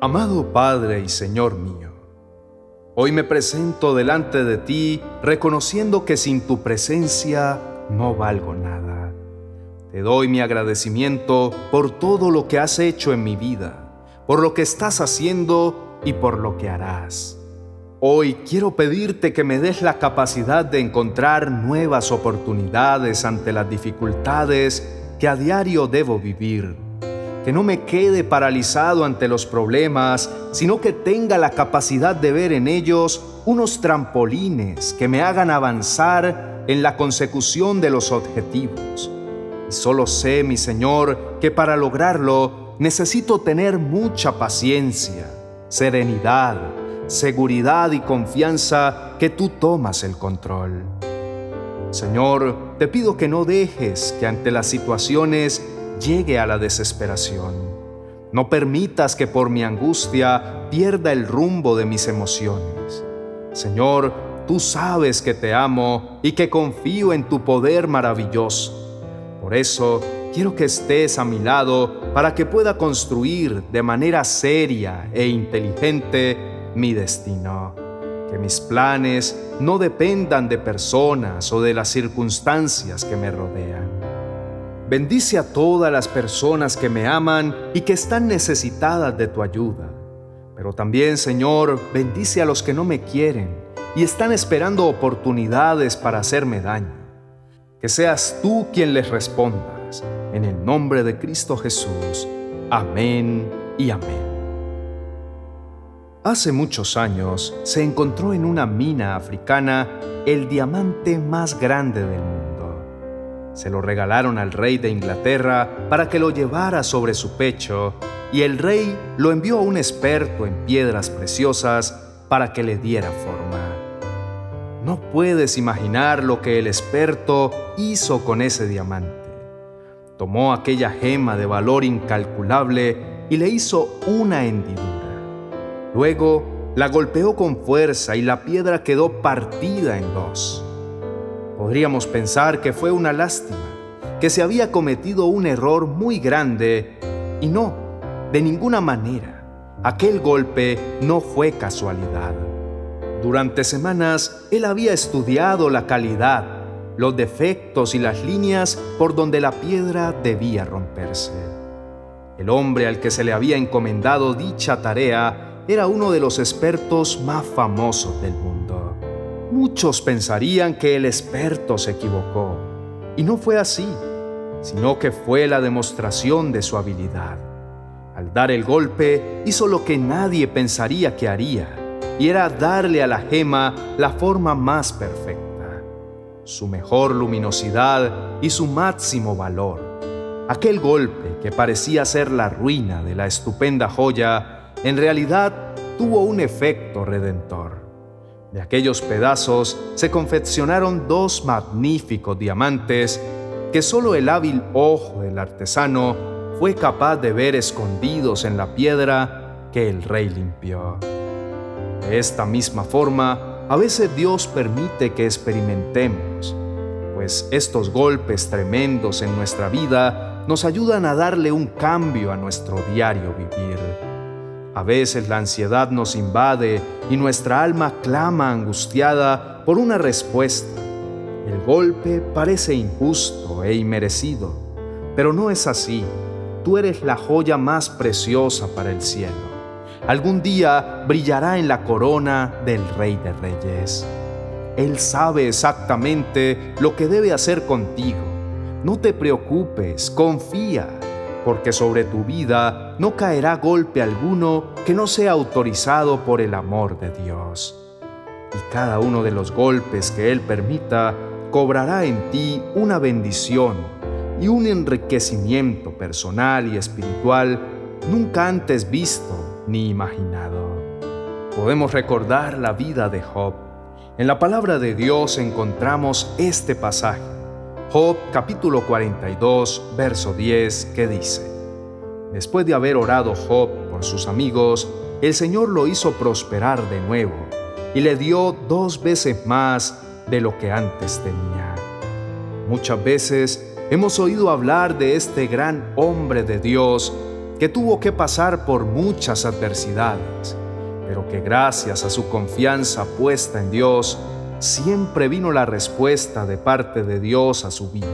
Amado Padre y Señor mío, hoy me presento delante de ti reconociendo que sin tu presencia no valgo nada. Te doy mi agradecimiento por todo lo que has hecho en mi vida, por lo que estás haciendo y por lo que harás. Hoy quiero pedirte que me des la capacidad de encontrar nuevas oportunidades ante las dificultades que a diario debo vivir que no me quede paralizado ante los problemas, sino que tenga la capacidad de ver en ellos unos trampolines que me hagan avanzar en la consecución de los objetivos. Y solo sé, mi Señor, que para lograrlo necesito tener mucha paciencia, serenidad, seguridad y confianza que tú tomas el control. Señor, te pido que no dejes que ante las situaciones llegue a la desesperación. No permitas que por mi angustia pierda el rumbo de mis emociones. Señor, tú sabes que te amo y que confío en tu poder maravilloso. Por eso quiero que estés a mi lado para que pueda construir de manera seria e inteligente mi destino. Que mis planes no dependan de personas o de las circunstancias que me rodean. Bendice a todas las personas que me aman y que están necesitadas de tu ayuda. Pero también, Señor, bendice a los que no me quieren y están esperando oportunidades para hacerme daño. Que seas tú quien les respondas. En el nombre de Cristo Jesús. Amén y amén. Hace muchos años se encontró en una mina africana el diamante más grande del mundo. Se lo regalaron al rey de Inglaterra para que lo llevara sobre su pecho y el rey lo envió a un experto en piedras preciosas para que le diera forma. No puedes imaginar lo que el experto hizo con ese diamante. Tomó aquella gema de valor incalculable y le hizo una hendidura. Luego la golpeó con fuerza y la piedra quedó partida en dos. Podríamos pensar que fue una lástima, que se había cometido un error muy grande y no, de ninguna manera. Aquel golpe no fue casualidad. Durante semanas él había estudiado la calidad, los defectos y las líneas por donde la piedra debía romperse. El hombre al que se le había encomendado dicha tarea era uno de los expertos más famosos del mundo. Muchos pensarían que el experto se equivocó, y no fue así, sino que fue la demostración de su habilidad. Al dar el golpe, hizo lo que nadie pensaría que haría, y era darle a la gema la forma más perfecta, su mejor luminosidad y su máximo valor. Aquel golpe que parecía ser la ruina de la estupenda joya, en realidad tuvo un efecto redentor. De aquellos pedazos se confeccionaron dos magníficos diamantes que solo el hábil ojo del artesano fue capaz de ver escondidos en la piedra que el rey limpió. De esta misma forma, a veces Dios permite que experimentemos, pues estos golpes tremendos en nuestra vida nos ayudan a darle un cambio a nuestro diario vivir. A veces la ansiedad nos invade y nuestra alma clama angustiada por una respuesta. El golpe parece injusto e inmerecido, pero no es así. Tú eres la joya más preciosa para el cielo. Algún día brillará en la corona del Rey de Reyes. Él sabe exactamente lo que debe hacer contigo. No te preocupes, confía porque sobre tu vida no caerá golpe alguno que no sea autorizado por el amor de Dios. Y cada uno de los golpes que Él permita cobrará en ti una bendición y un enriquecimiento personal y espiritual nunca antes visto ni imaginado. Podemos recordar la vida de Job. En la palabra de Dios encontramos este pasaje Job capítulo 42, verso 10, que dice, Después de haber orado Job por sus amigos, el Señor lo hizo prosperar de nuevo y le dio dos veces más de lo que antes tenía. Muchas veces hemos oído hablar de este gran hombre de Dios que tuvo que pasar por muchas adversidades, pero que gracias a su confianza puesta en Dios, siempre vino la respuesta de parte de Dios a su vida.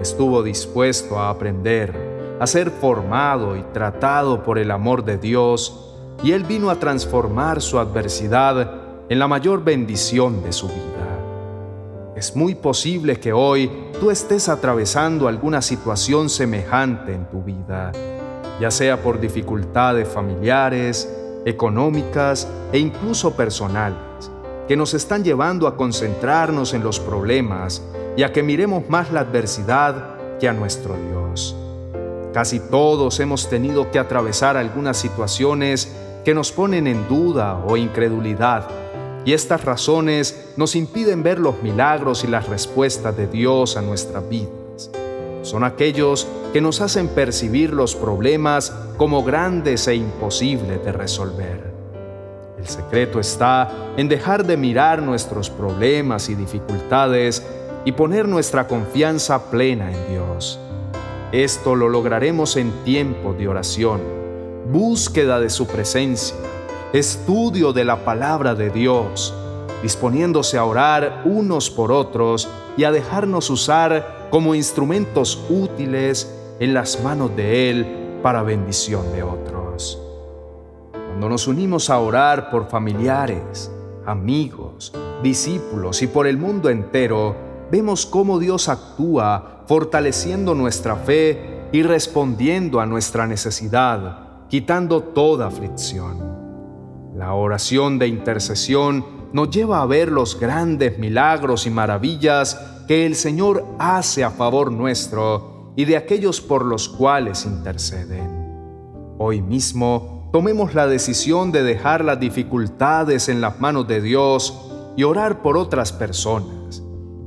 estuvo dispuesto a aprender, a ser formado y tratado por el amor de Dios, y él vino a transformar su adversidad en la mayor bendición de su vida. Es muy posible que hoy tú estés atravesando alguna situación semejante en tu vida, ya sea por dificultades familiares, económicas e incluso personales, que nos están llevando a concentrarnos en los problemas y a que miremos más la adversidad que a nuestro Dios. Casi todos hemos tenido que atravesar algunas situaciones que nos ponen en duda o incredulidad, y estas razones nos impiden ver los milagros y las respuestas de Dios a nuestras vidas. Son aquellos que nos hacen percibir los problemas como grandes e imposibles de resolver. El secreto está en dejar de mirar nuestros problemas y dificultades y poner nuestra confianza plena en Dios. Esto lo lograremos en tiempo de oración, búsqueda de su presencia, estudio de la palabra de Dios, disponiéndose a orar unos por otros y a dejarnos usar como instrumentos útiles en las manos de Él para bendición de otros. Cuando nos unimos a orar por familiares, amigos, discípulos y por el mundo entero, vemos cómo Dios actúa fortaleciendo nuestra fe y respondiendo a nuestra necesidad, quitando toda aflicción. La oración de intercesión nos lleva a ver los grandes milagros y maravillas que el Señor hace a favor nuestro y de aquellos por los cuales interceden. Hoy mismo tomemos la decisión de dejar las dificultades en las manos de Dios y orar por otras personas.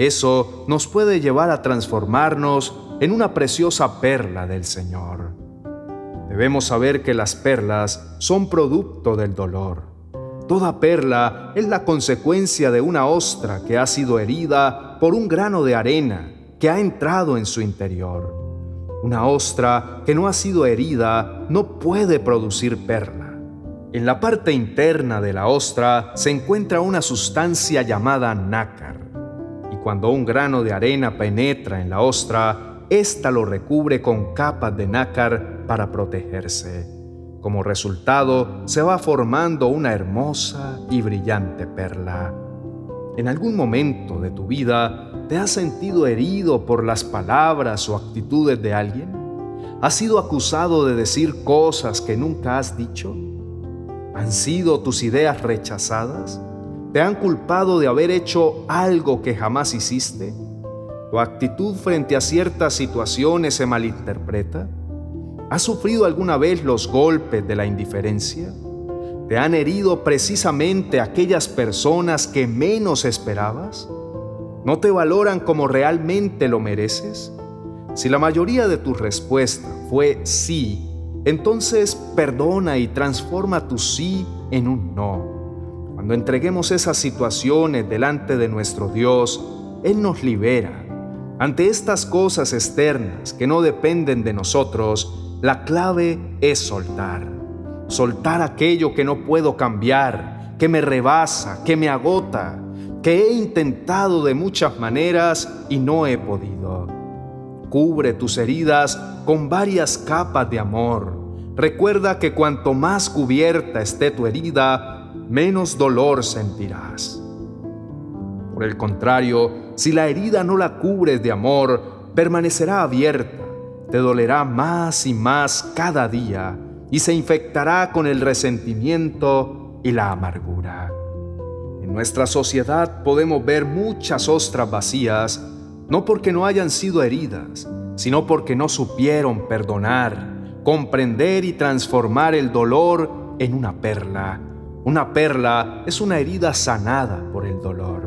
Eso nos puede llevar a transformarnos en una preciosa perla del Señor. Debemos saber que las perlas son producto del dolor. Toda perla es la consecuencia de una ostra que ha sido herida por un grano de arena que ha entrado en su interior. Una ostra que no ha sido herida no puede producir perla. En la parte interna de la ostra se encuentra una sustancia llamada nácar, cuando un grano de arena penetra en la ostra, ésta lo recubre con capas de nácar para protegerse. Como resultado, se va formando una hermosa y brillante perla. ¿En algún momento de tu vida te has sentido herido por las palabras o actitudes de alguien? ¿Has sido acusado de decir cosas que nunca has dicho? ¿Han sido tus ideas rechazadas? ¿Te han culpado de haber hecho algo que jamás hiciste? ¿Tu actitud frente a ciertas situaciones se malinterpreta? ¿Has sufrido alguna vez los golpes de la indiferencia? ¿Te han herido precisamente aquellas personas que menos esperabas? ¿No te valoran como realmente lo mereces? Si la mayoría de tu respuesta fue sí, entonces perdona y transforma tu sí en un no. Cuando entreguemos esas situaciones delante de nuestro Dios, Él nos libera. Ante estas cosas externas que no dependen de nosotros, la clave es soltar. Soltar aquello que no puedo cambiar, que me rebasa, que me agota, que he intentado de muchas maneras y no he podido. Cubre tus heridas con varias capas de amor. Recuerda que cuanto más cubierta esté tu herida, menos dolor sentirás. Por el contrario, si la herida no la cubres de amor, permanecerá abierta te dolerá más y más cada día y se infectará con el resentimiento y la amargura. En nuestra sociedad podemos ver muchas ostras vacías, no porque no hayan sido heridas, sino porque no supieron perdonar, comprender y transformar el dolor en una perla. Una perla es una herida sanada por el dolor.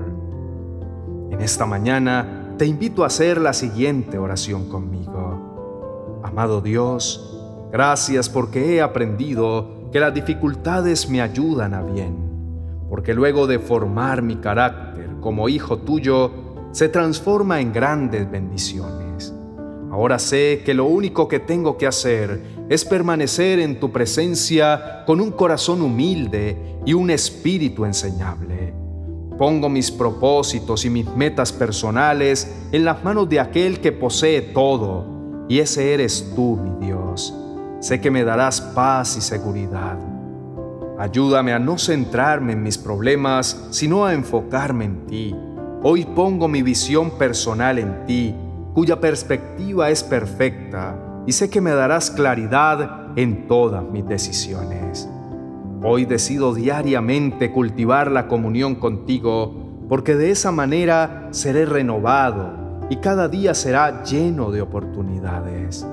En esta mañana te invito a hacer la siguiente oración conmigo. Amado Dios, gracias porque he aprendido que las dificultades me ayudan a bien, porque luego de formar mi carácter como hijo tuyo, se transforma en grandes bendiciones. Ahora sé que lo único que tengo que hacer es permanecer en tu presencia con un corazón humilde y un espíritu enseñable. Pongo mis propósitos y mis metas personales en las manos de aquel que posee todo, y ese eres tú, mi Dios. Sé que me darás paz y seguridad. Ayúdame a no centrarme en mis problemas, sino a enfocarme en ti. Hoy pongo mi visión personal en ti, cuya perspectiva es perfecta, y sé que me darás claridad en todas mis decisiones. Hoy decido diariamente cultivar la comunión contigo, porque de esa manera seré renovado y cada día será lleno de oportunidades.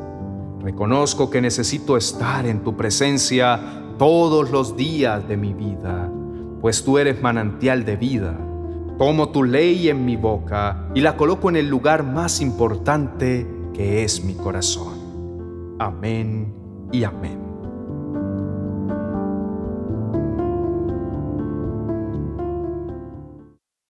Reconozco que necesito estar en tu presencia todos los días de mi vida, pues tú eres manantial de vida. Tomo tu ley en mi boca y la coloco en el lugar más importante que es mi corazón. Amén y amén.